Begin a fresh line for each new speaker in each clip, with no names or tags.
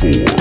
four.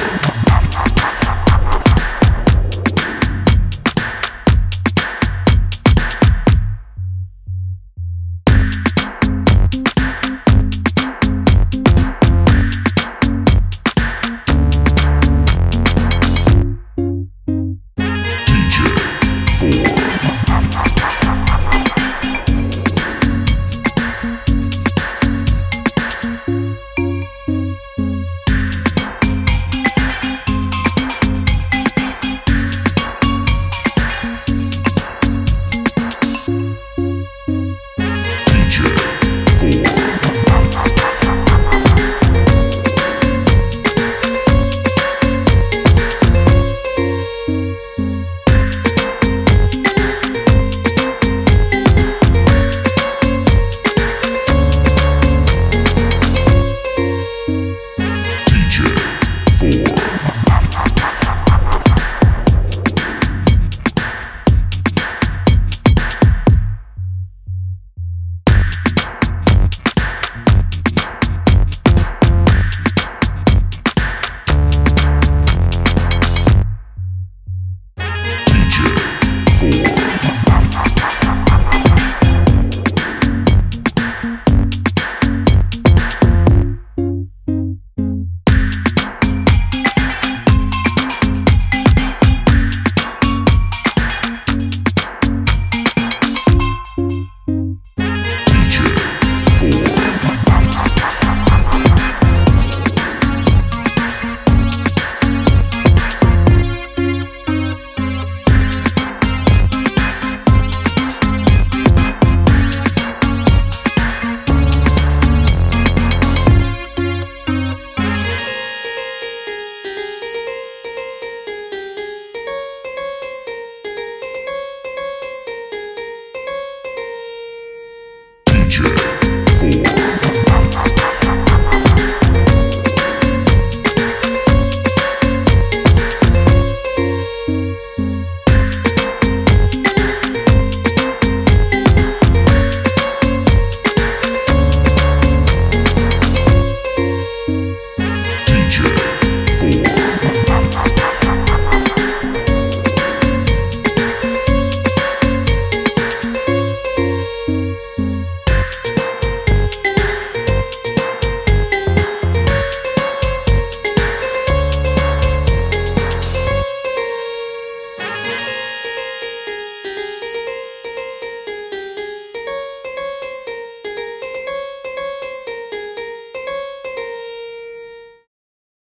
Four.